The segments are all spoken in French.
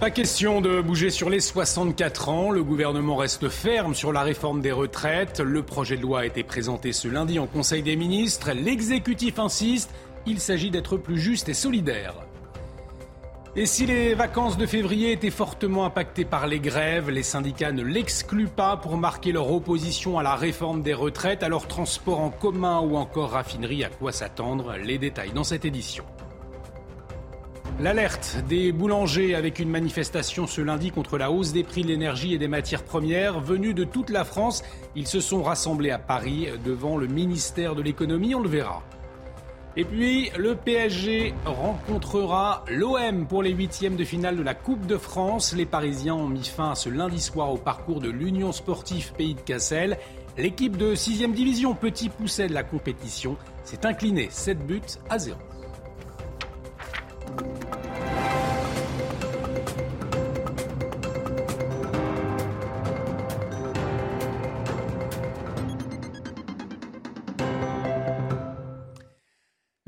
Pas question de bouger sur les 64 ans. Le gouvernement reste ferme sur la réforme des retraites. Le projet de loi a été présenté ce lundi en Conseil des ministres. L'exécutif insiste. Il s'agit d'être plus juste et solidaire. Et si les vacances de février étaient fortement impactées par les grèves, les syndicats ne l'excluent pas pour marquer leur opposition à la réforme des retraites, à leur transport en commun ou encore raffinerie. À quoi s'attendre? Les détails dans cette édition. L'alerte des boulangers avec une manifestation ce lundi contre la hausse des prix de l'énergie et des matières premières venus de toute la France. Ils se sont rassemblés à Paris devant le ministère de l'économie, on le verra. Et puis, le PSG rencontrera l'OM pour les huitièmes de finale de la Coupe de France. Les Parisiens ont mis fin ce lundi soir au parcours de l'Union sportive Pays de Cassel. L'équipe de 6e division, petit pousset de la compétition, s'est inclinée 7 buts à 0.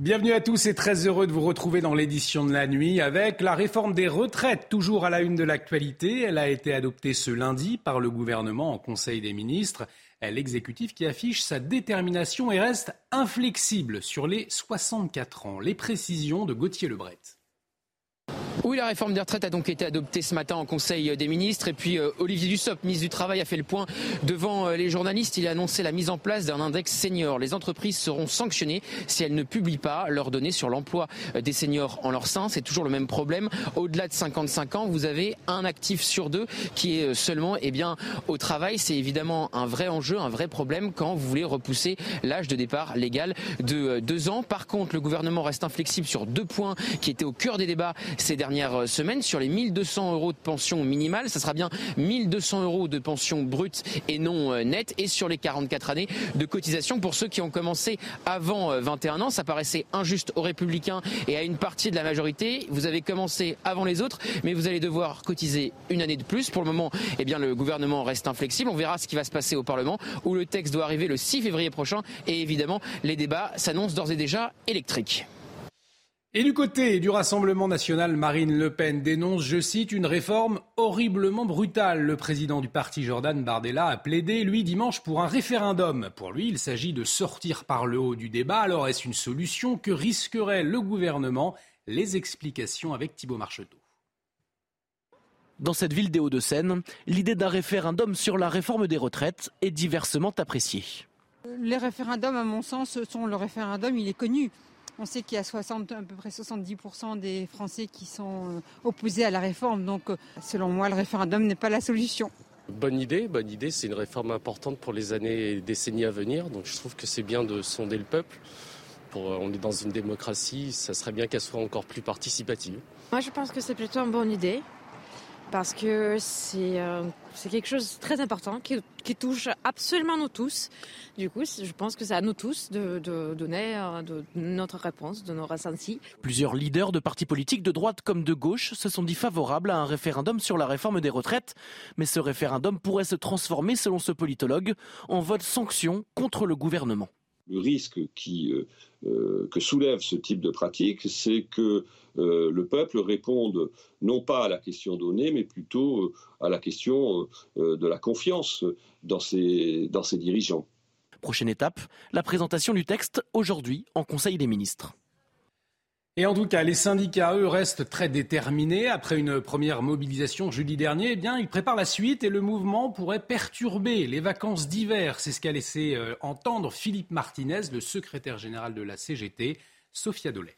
Bienvenue à tous et très heureux de vous retrouver dans l'édition de la nuit avec la réforme des retraites, toujours à la une de l'actualité. Elle a été adoptée ce lundi par le gouvernement en Conseil des ministres. L'exécutif qui affiche sa détermination et reste inflexible sur les 64 ans. Les précisions de Gauthier Lebret. Oui, la réforme des retraites a donc été adoptée ce matin en Conseil des ministres. Et puis euh, Olivier Dussopt, ministre du Travail, a fait le point devant euh, les journalistes. Il a annoncé la mise en place d'un index senior. Les entreprises seront sanctionnées si elles ne publient pas leurs données sur l'emploi euh, des seniors en leur sein. C'est toujours le même problème. Au-delà de 55 ans, vous avez un actif sur deux qui est seulement eh bien, au travail. C'est évidemment un vrai enjeu, un vrai problème quand vous voulez repousser l'âge de départ légal de deux ans. Par contre, le gouvernement reste inflexible sur deux points qui étaient au cœur des débats ces derniers dernière semaine sur les 1200 euros de pension minimale. Ça sera bien 1200 euros de pension brute et non euh, nette. Et sur les 44 années de cotisation pour ceux qui ont commencé avant 21 euh, ans. Ça paraissait injuste aux républicains et à une partie de la majorité. Vous avez commencé avant les autres, mais vous allez devoir cotiser une année de plus. Pour le moment, eh bien, le gouvernement reste inflexible. On verra ce qui va se passer au Parlement où le texte doit arriver le 6 février prochain. Et évidemment, les débats s'annoncent d'ores et déjà électriques. Et du côté du Rassemblement national, Marine Le Pen dénonce, je cite, une réforme horriblement brutale. Le président du parti Jordan Bardella a plaidé, lui, dimanche, pour un référendum. Pour lui, il s'agit de sortir par le haut du débat. Alors est-ce une solution? Que risquerait le gouvernement? Les explications avec Thibault Marcheteau. Dans cette ville des Hauts-de-Seine, l'idée d'un référendum sur la réforme des retraites est diversement appréciée. Les référendums, à mon sens, sont le référendum, il est connu. On sait qu'il y a 60, à peu près 70% des Français qui sont euh, opposés à la réforme. Donc, euh, selon moi, le référendum n'est pas la solution. Bonne idée, bonne idée. C'est une réforme importante pour les années et décennies à venir. Donc, je trouve que c'est bien de sonder le peuple. Pour, euh, on est dans une démocratie, ça serait bien qu'elle soit encore plus participative. Moi, je pense que c'est plutôt une bonne idée parce que c'est c'est quelque chose de très important qui, touche absolument nous tous. Du coup, je pense que c'est à nous tous de, donner euh, notre réponse, de nos ressentis. Plusieurs leaders de partis politiques de droite comme de gauche se sont dit favorables à un référendum sur la réforme des retraites. Mais ce référendum pourrait se transformer, selon ce politologue, en vote sanction contre le gouvernement. Le risque euh, euh, que soulève ce type de pratique, c'est que euh, le peuple réponde non pas à la question donnée, mais plutôt à la question de la confiance dans ses dirigeants. Prochaine étape, la présentation du texte aujourd'hui en Conseil des ministres. Et en tout cas, les syndicats, eux, restent très déterminés. Après une première mobilisation jeudi dernier, eh bien, ils préparent la suite et le mouvement pourrait perturber les vacances d'hiver. C'est ce qu'a laissé euh, entendre Philippe Martinez, le secrétaire général de la CGT, Sophia Dolay.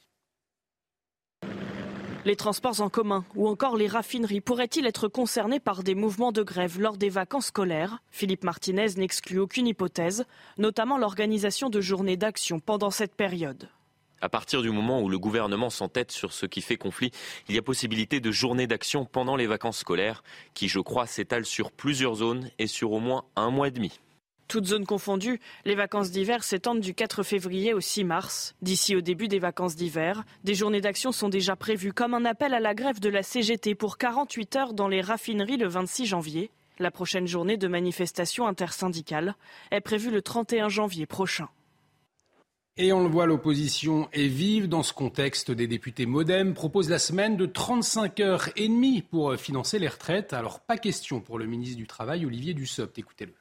Les transports en commun ou encore les raffineries pourraient-ils être concernés par des mouvements de grève lors des vacances scolaires? Philippe Martinez n'exclut aucune hypothèse, notamment l'organisation de journées d'action pendant cette période. À partir du moment où le gouvernement s'entête sur ce qui fait conflit, il y a possibilité de journées d'action pendant les vacances scolaires, qui, je crois, s'étalent sur plusieurs zones et sur au moins un mois et demi. Toutes zones confondues, les vacances d'hiver s'étendent du 4 février au 6 mars. D'ici au début des vacances d'hiver, des journées d'action sont déjà prévues comme un appel à la grève de la CGT pour 48 heures dans les raffineries le 26 janvier. La prochaine journée de manifestation intersyndicale est prévue le 31 janvier prochain. Et on le voit, l'opposition est vive. Dans ce contexte, des députés modem proposent la semaine de 35 heures et demie pour financer les retraites. Alors, pas question pour le ministre du Travail, Olivier Dussopt. Écoutez-le.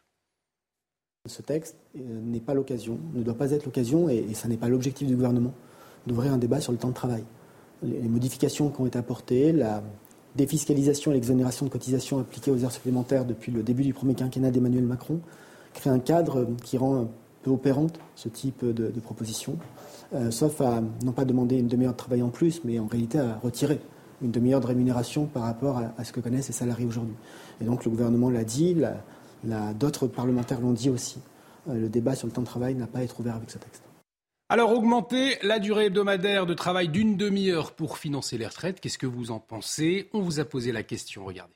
Ce texte euh, n'est pas l'occasion, ne doit pas être l'occasion, et, ça n'est pas l'objectif du gouvernement, d'ouvrir un débat sur le temps de travail. Les, les modifications qui ont été apportées, la défiscalisation et l'exonération de cotisations appliquées aux heures supplémentaires depuis le début du premier quinquennat d'Emmanuel Macron, créent un cadre qui rend peu opérante ce type de, de proposition, euh, sauf à non pas demander une demi-heure de travail en plus, mais en réalité à retirer une demi-heure de rémunération par rapport à, à, ce que connaissent les salariés aujourd'hui. Et donc le gouvernement l'a dit, d'autres parlementaires l'ont dit aussi, euh, le débat sur le temps de travail n'a pas à être ouvert avec ce texte. Alors augmenter la durée hebdomadaire de travail d'une demi-heure pour financer les retraites, qu'est-ce que vous en pensez? On vous a posé la question, regardez.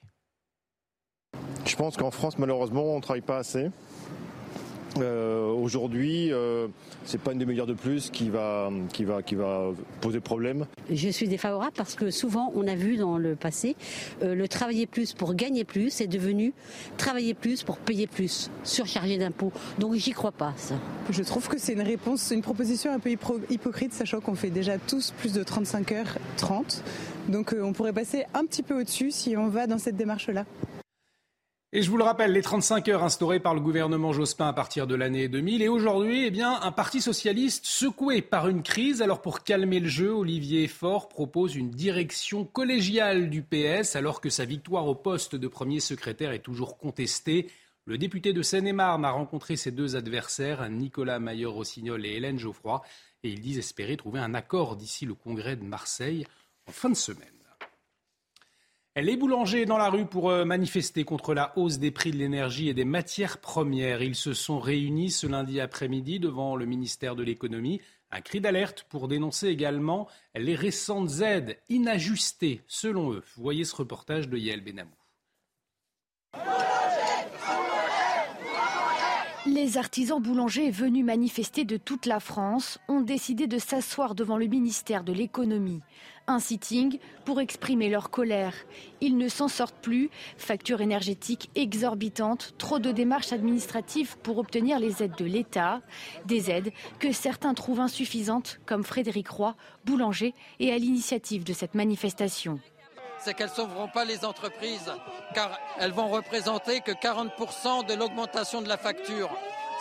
Je pense qu'en France, malheureusement, on ne travaille pas assez. Euh, Aujourd'hui, euh, c'est pas une demi-heure de plus qui va, qui, va, qui va poser problème. Je suis défavorable parce que souvent, on a vu dans le passé, euh, le travailler plus pour gagner plus est devenu travailler plus pour payer plus, surchargé d'impôts. Donc j'y crois pas, ça. Je trouve que c'est une réponse, une proposition un peu hypocrite, sachant qu'on fait déjà tous plus de 35 heures 30. Donc euh, on pourrait passer un petit peu au-dessus si on va dans cette démarche-là. Et je vous le rappelle, les 35 heures instaurées par le gouvernement Jospin à partir de l'année 2000 et aujourd'hui, eh bien, un parti socialiste secoué par une crise. Alors pour calmer le jeu, Olivier Faure propose une direction collégiale du PS alors que sa victoire au poste de premier secrétaire est toujours contestée. Le député de Seine-et-Marne a rencontré ses deux adversaires, Nicolas Maillot-Rossignol et Hélène Geoffroy, et ils disent espérer trouver un accord d'ici le congrès de Marseille en fin de semaine. Les boulangers dans la rue pour euh, manifester contre la hausse des prix de l'énergie et des matières premières. Ils se sont réunis ce lundi après-midi devant le ministère de l'économie. Un cri d'alerte pour dénoncer également les récentes aides inajustées, selon eux. Vous voyez ce reportage de Yael Benamou. Les artisans boulangers venus manifester de toute la France ont décidé de s'asseoir devant le ministère de l'économie. Un sitting pour exprimer leur colère. Ils ne s'en sortent plus. Factures énergétiques exorbitantes, trop de démarches administratives pour obtenir les aides de l'État. Des aides que certains trouvent insuffisantes, comme Frédéric Roy, boulanger, et à l'initiative de cette manifestation c'est qu'elles ne sauveront pas les entreprises, car elles vont représenter que 40% de l'augmentation de la facture.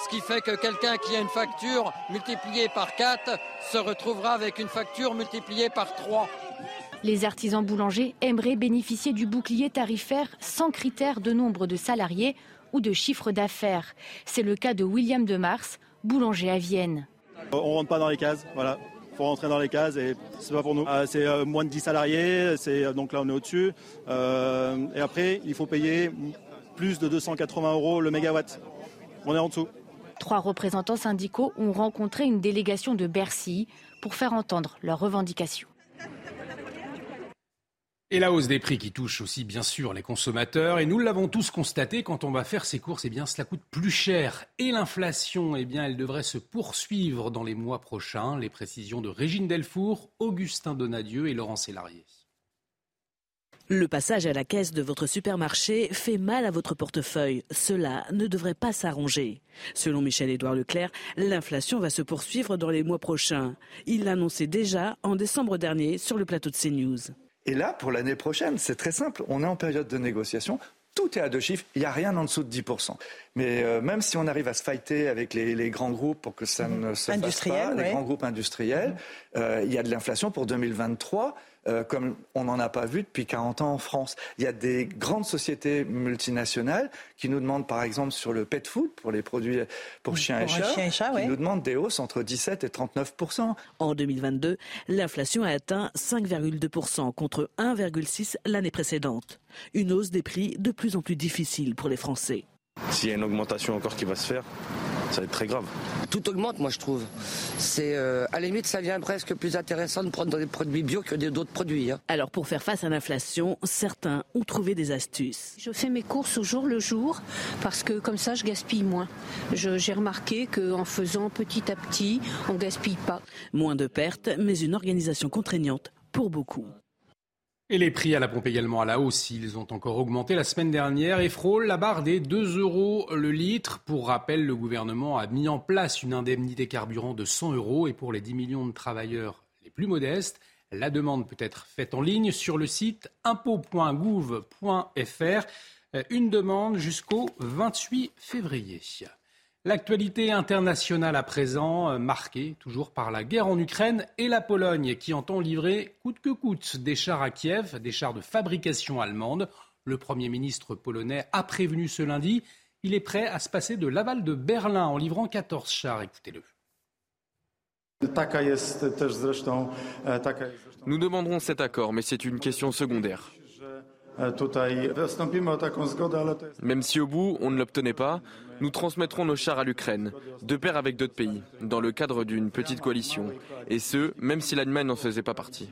Ce qui fait que quelqu'un qui a une facture multipliée par 4 se retrouvera avec une facture multipliée par 3. Les artisans boulangers aimeraient bénéficier du bouclier tarifaire sans critère de nombre de salariés ou de chiffre d'affaires. C'est le cas de William de Mars, boulanger à Vienne. On rentre pas dans les cases, voilà faut rentrer dans les cases et c'est pas pour nous. Euh, c'est euh, moins de 10 salariés, c'est euh, donc là on est au-dessus. Et après, il faut payer plus de 280 euros le mégawatt. On est en dessous. Trois représentants syndicaux ont rencontré une délégation de Bercy pour faire entendre leurs revendications. Et la hausse des prix qui touche aussi bien sûr les consommateurs. Et nous l'avons tous constaté, quand on va faire ses courses, eh cela coûte plus cher. Et l'inflation, eh bien elle devrait se poursuivre dans les mois prochains. Les précisions de Régine Delfour, Augustin Donadieu et Laurent Sélarié. Le passage à la caisse de votre supermarché fait mal à votre portefeuille. Cela ne devrait pas s'arranger. Selon Michel-Édouard Leclerc, l'inflation va se poursuivre dans les mois prochains. Il l'annonçait déjà en décembre dernier sur le plateau de CNews. Et là, pour l'année prochaine, c'est très simple. On est en période de négociation. Tout est à deux chiffres, il n'y a rien en dessous de 10%. Mais euh, même si on arrive à se fighter avec les, les, grands groupes pour que ça ne se fasse pas, les grands groupes industriels, euh, il y a de l'inflation pour 2023 euh, comme on n'en a pas vu depuis 40 ans en France. Il y a des grandes sociétés multinationales qui nous demandent, par exemple, sur le pet food, pour les produits pour chiens et chats, chien et chat, qui ouais. nous demandent des hausses entre 17 et 39% En 2022, l'inflation a atteint 5,2% contre 1,6 l'année précédente. Une hausse des prix de plus en plus difficile pour les Français. S'il y a une augmentation encore qui va se faire, ça va être très grave. Tout augmente, moi je trouve. C'est euh, à la limite, ça devient presque plus intéressant de prendre des produits bio que d'autres produits. Hein. Alors pour faire face à l'inflation, certains ont trouvé des astuces. Je fais mes courses au jour le jour parce que comme ça je gaspille moins. J'ai remarqué qu'en faisant petit à petit, on gaspille pas. Moins de pertes, mais une organisation contraignante pour beaucoup. Et les prix à la pompe également à la hausse. Ils ont encore augmenté la semaine dernière et frôlent la barre des 2 euros le litre. Pour rappel, le gouvernement a mis en place une indemnité carburant de 100 euros et pour les 10 millions de travailleurs les plus modestes, la demande peut être faite en ligne sur le site impôt.gouv.fr. Une demande jusqu'au 28 février. L'actualité internationale à présent, euh, marquée toujours par la guerre en Ukraine et la Pologne qui entend livrer coûte que coûte des chars à Kiev, des chars de fabrication allemande. Le Premier ministre polonais a prévenu ce lundi, il est prêt à se passer de l'aval de Berlin en livrant 14 chars. Écoutez-le. Nous demanderons cet accord, mais c'est une question secondaire. Même si au bout, on ne l'obtenait pas, nous transmettrons nos chars à l'Ukraine, de pair avec d'autres pays, dans le cadre d'une petite coalition, et ce, même si l'Allemagne n'en faisait pas partie.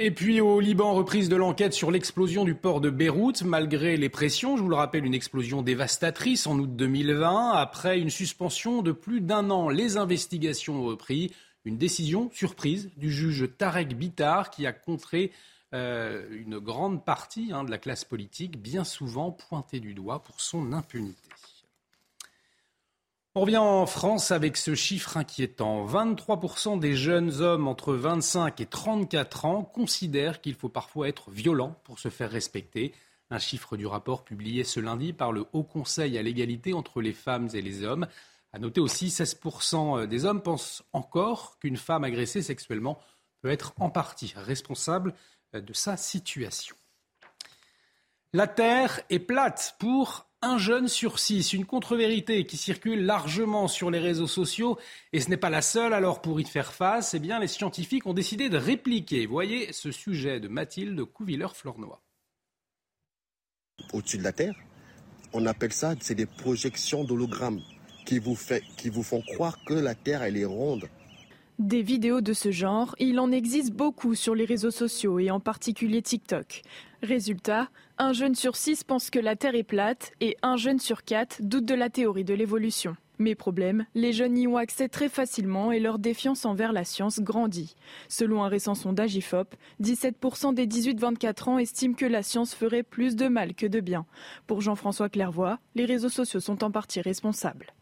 Et puis au Liban, reprise de l'enquête sur l'explosion du port de Beyrouth, malgré les pressions, je vous le rappelle, une explosion dévastatrice en août 2020, après une suspension de plus d'un an. Les investigations ont repris. Une décision surprise du juge Tarek Bitar qui a contré euh, une grande partie hein, de la classe politique, bien souvent pointée du doigt pour son impunité. On revient en France avec ce chiffre inquiétant. 23% des jeunes hommes entre 25 et 34 ans considèrent qu'il faut parfois être violent pour se faire respecter. Un chiffre du rapport publié ce lundi par le Haut Conseil à l'égalité entre les femmes et les hommes. À noter aussi, 16% des hommes pensent encore qu'une femme agressée sexuellement peut être en partie responsable de sa situation. La Terre est plate pour un jeune sur six, une contre-vérité qui circule largement sur les réseaux sociaux et ce n'est pas la seule. Alors pour y faire face, eh bien, les scientifiques ont décidé de répliquer. Voyez ce sujet de Mathilde Couvilleur-Flornois. Au-dessus de la Terre, on appelle ça, des projections d'hologrammes qui vous, font croire que la Terre, elle est ronde. Des vidéos de ce genre, il en existe beaucoup sur les réseaux sociaux et en particulier TikTok. Résultat, un jeune sur six pense que la Terre est plate et un jeune sur quatre doute de la théorie de l'évolution. Mais problème, les jeunes y ont accès très facilement et leur défiance envers la science grandit. Selon un récent sondage IFOP, 17% des 18-24 ans estiment que la science ferait plus de mal que de bien. Pour Jean-François Clairvoy, les réseaux sociaux sont en partie responsables.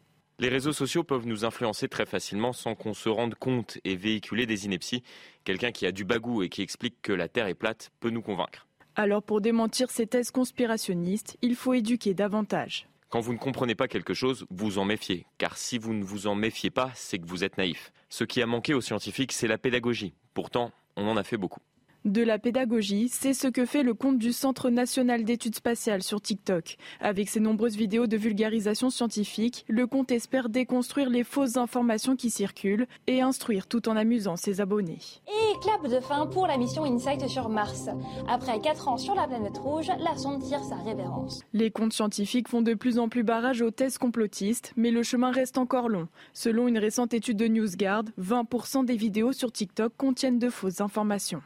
Les réseaux sociaux peuvent nous influencer très facilement sans qu'on se rende compte et véhiculer des inepties. Quelqu'un qui a du bagou et qui explique que la Terre est plate peut nous convaincre. Alors pour démentir ces thèses conspirationnistes, il faut éduquer davantage. Quand vous ne comprenez pas quelque chose, vous en méfiez. Car si vous ne vous en méfiez pas, c'est que vous êtes naïf. Ce qui a manqué aux scientifiques, c'est la pédagogie. Pourtant, on en a fait beaucoup. De la pédagogie, c'est ce que fait le compte du Centre national d'études spatiales sur TikTok. Avec ses nombreuses vidéos de vulgarisation scientifique, le compte espère déconstruire les fausses informations qui circulent et instruire tout en amusant ses abonnés. Et clap de fin pour la mission Insight sur Mars. Après 4 ans sur la planète rouge, la sonde tire sa révérence. Les comptes scientifiques font de plus en plus barrage aux thèses complotistes, mais le chemin reste encore long. Selon une récente étude de NewsGuard, 20% des vidéos sur TikTok contiennent de fausses informations.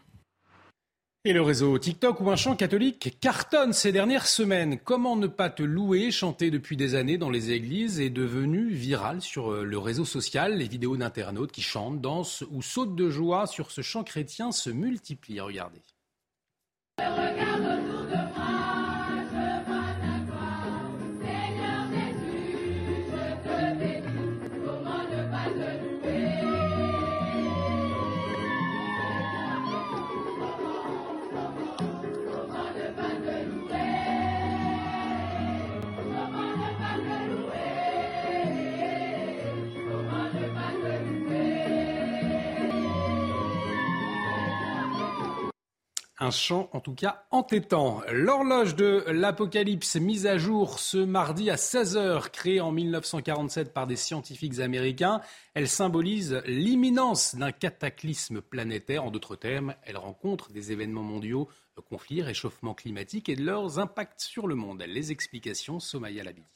Et le réseau TikTok ou un chant catholique cartonne ces dernières semaines. Comment ne pas te louer, chanté depuis des années dans les églises, est devenu viral sur euh, le réseau social. Les vidéos d'internautes qui chantent, dansent ou sautent de joie sur ce chant chrétien se multiplient. Regardez. Un chant en tout cas entêtant. L'horloge de l'Apocalypse mise à jour ce mardi à 16h, créée en 1947 par des scientifiques américains, elle symbolise l'imminence d'un cataclysme planétaire. En d'autres termes, elle rencontre des événements mondiaux, conflits, réchauffement climatique et de leurs impacts sur le monde. Les explications, Somaya Labidi.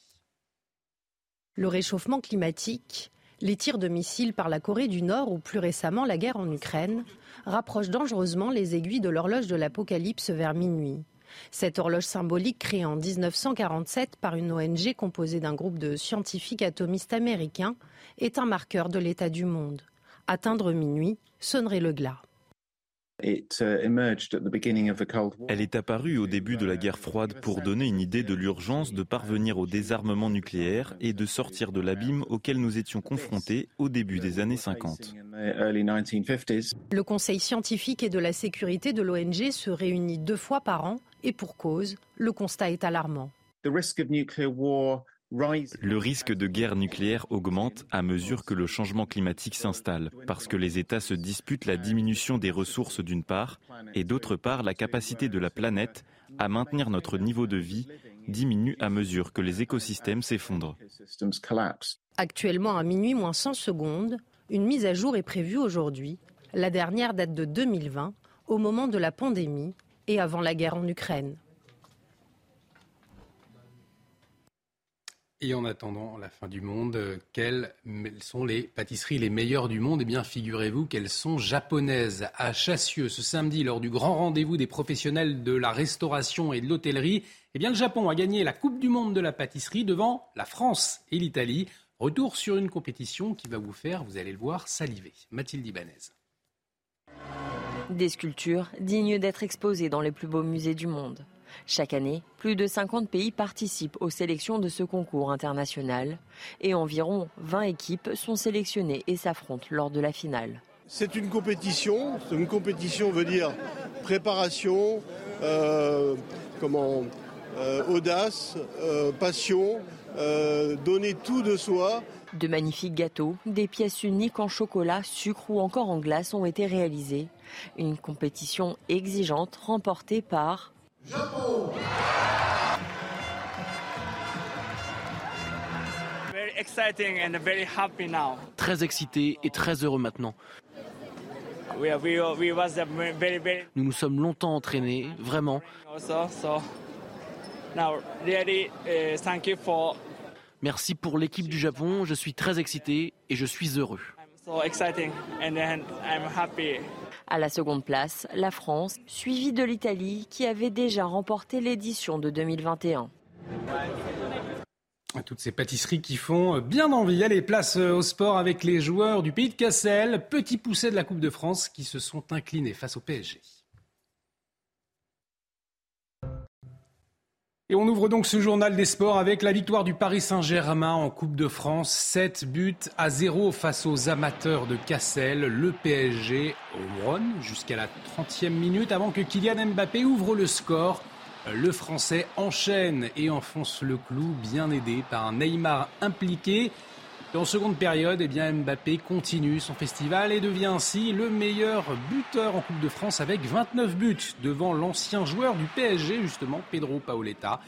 Le réchauffement climatique, les tirs de missiles par la Corée du Nord ou plus récemment la guerre en Ukraine rapprochent dangereusement les aiguilles de l'horloge de l'Apocalypse vers minuit. Cette horloge symbolique créée en 1947 par une ONG composée d'un groupe de scientifiques atomistes américains est un marqueur de l'état du monde. Atteindre minuit sonnerait le glas. Elle est apparue au début de la guerre froide pour donner une idée de l'urgence de parvenir au désarmement nucléaire et de sortir de l'abîme auquel nous étions confrontés au début des années 50. Le Conseil scientifique et de la sécurité de l'ONG se réunit deux fois par an et pour cause, le constat est alarmant. Le risque de guerre nucléaire augmente à mesure que le changement climatique s'installe, parce que les États se disputent la diminution des ressources d'une part, et d'autre part la capacité de la planète à maintenir notre niveau de vie diminue à mesure que les écosystèmes s'effondrent. Actuellement à minuit moins 100 secondes, une mise à jour est prévue aujourd'hui. La dernière date de 2020, au moment de la pandémie et avant la guerre en Ukraine. Et en attendant la fin du monde, euh, quelles sont les pâtisseries les meilleures du monde? Eh bien, figurez-vous qu'elles sont japonaises. À Chassieux, ce samedi, lors du grand rendez-vous des professionnels de la restauration et de l'hôtellerie, eh bien, le Japon a gagné la Coupe du monde de la pâtisserie devant la France et l'Italie. Retour sur une compétition qui va vous faire, vous allez le voir, saliver. Mathilde Ibanez. Des sculptures dignes d'être exposées dans les plus beaux musées du monde. Chaque année, plus de 50 pays participent aux sélections de ce concours international et environ 20 équipes sont sélectionnées et s'affrontent lors de la finale. C'est une compétition. Une compétition veut dire préparation, euh, comment, euh, audace, euh, passion, donner tout de soi. De magnifiques gâteaux, des pièces uniques en chocolat, sucre ou encore en glace ont été réalisées. Une compétition exigeante remportée par Japon Très excité et très heureux maintenant. Nous nous sommes longtemps entraînés, vraiment. Merci pour l'équipe du Japon, je suis très excité et je suis heureux. À la seconde place, la France, suivie de l'Italie qui avait déjà remporté l'édition de 2021. Toutes ces pâtisseries qui font bien envie. Allez, place au sport avec les joueurs du pays de Cassel, petit pousset de la Coupe de France qui se sont inclinés face au PSG. Et on ouvre donc ce journal des sports avec la victoire du Paris Saint-Germain en Coupe de France. 7 buts à 0 face aux amateurs de Cassel. Le PSG run jusqu'à la 30e minute avant que Kylian Mbappé ouvre le score. Le Français enchaîne et enfonce le clou, bien aidé par un Neymar impliqué. En seconde période, eh bien, Mbappé continue son festival et devient ainsi le meilleur buteur en Coupe de France avec 29 buts devant l'ancien joueur du PSG, justement, Pedro Paoletta.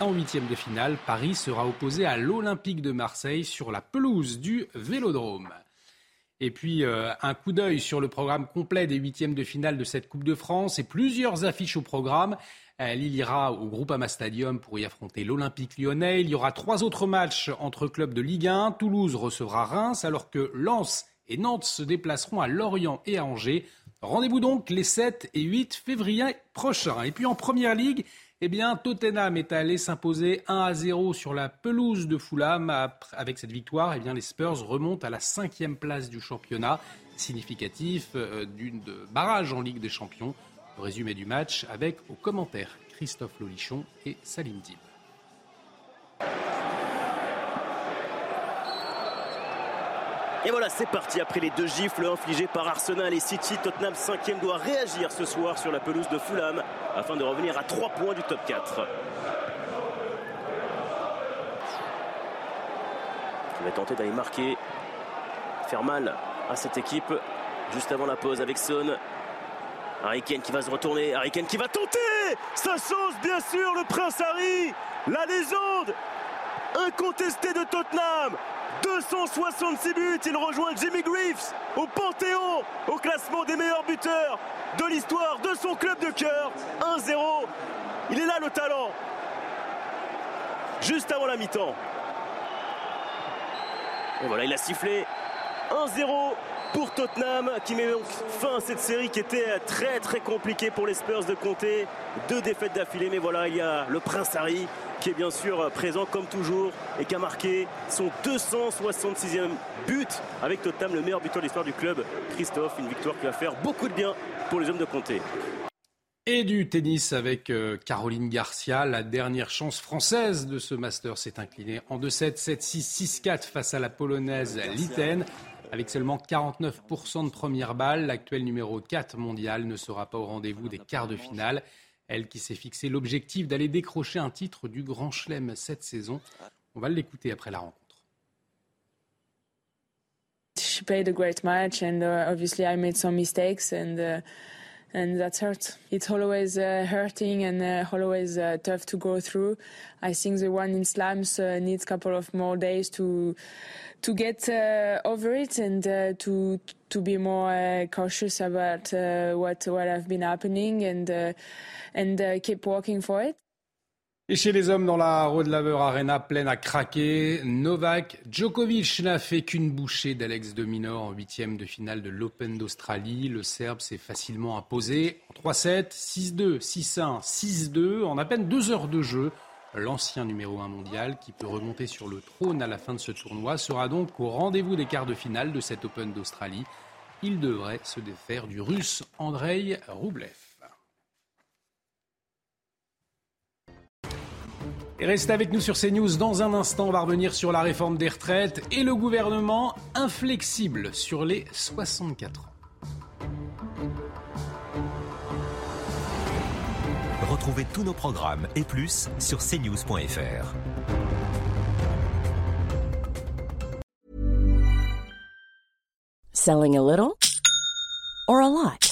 En huitième de finale, Paris sera opposé à l'Olympique de Marseille sur la pelouse du Vélodrome. Et puis euh, un coup d'œil sur le programme complet des huitièmes de finale de cette Coupe de France et plusieurs affiches au programme. Lille ira au Groupama Stadium pour y affronter l'Olympique lyonnais. Il y aura trois autres matchs entre clubs de Ligue 1. Toulouse recevra Reims alors que Lens et Nantes se déplaceront à Lorient et à Angers. Rendez-vous donc les 7 et 8 février prochains. Et puis en Première Ligue, eh bien, Tottenham est allé s'imposer 1 à 0 sur la pelouse de Fulham. Avec cette victoire, eh bien, les Spurs remontent à la cinquième place du championnat, significatif euh, d'une barrage en Ligue des Champions. Résumé du match avec aux commentaires Christophe Lolichon et Salim Dib. Et voilà, c'est parti. Après les deux gifles infligés par Arsenal et City, Tottenham 5 doit réagir ce soir sur la pelouse de Fulham afin de revenir à 3 points du top 4. Il va tenter d'aller marquer, faire mal à cette équipe juste avant la pause avec Son. Harry qui va se retourner, Harry Kane qui va tenter Sa sauce bien sûr, le Prince Harry La légende incontestée de Tottenham 266 buts, il rejoint Jimmy Greaves au Panthéon, au classement des meilleurs buteurs de l'histoire de son club de cœur. 1-0, il est là le talent. Juste avant la mi-temps. Et voilà, il a sifflé 1-0 pour Tottenham qui met fin à cette série qui était très très compliquée pour les Spurs de compter. Deux défaites d'affilée, mais voilà, il y a le Prince Harry qui est bien sûr présent comme toujours et qui a marqué son 266e but avec Tottenham, le meilleur buteur de l'histoire du club. Christophe, une victoire qui va faire beaucoup de bien pour les hommes de Comté. Et du tennis avec euh, Caroline Garcia, la dernière chance française de ce Master s'est inclinée en 2-7, 7-6, 6-4 face à la polonaise Liten. Avec seulement 49% de première balle, l'actuel numéro 4 mondial ne sera pas au rendez-vous des quarts de finale. Elle qui s'est fixé l'objectif d'aller décrocher un titre du Grand Chelem cette saison. On va l'écouter après la rencontre. A and that's hurt. It's always uh, hurting and uh, always uh, tough to go through. I think the one in slams uh, needs a couple of more days to to get uh, over it and uh, to to be more cautious about what what have been happening and and keep working for it. Et chez les hommes dans la Road Laver Arena pleine à craquer, Novak Djokovic n'a fait qu'une bouchée d'Alex de Minaur en huitième de finale de l'Open d'Australie. Le Serbe s'est facilement imposé en 3-7, 6-2, 6-1, 6-2 en à peine deux heures de jeu. L'ancien numéro 1 mondial, qui peut remonter sur le trône à la fin de ce tournoi, sera donc au rendez-vous des quarts de finale de cet Open d'Australie. Il devrait se défaire du russe Andrei Roublev. Restez avec nous sur CNews. Dans un instant, on va revenir sur la réforme des retraites et le gouvernement inflexible sur les 64 ans. Retrouvez tous nos programmes et plus sur cnews.fr. Selling a little or a lot?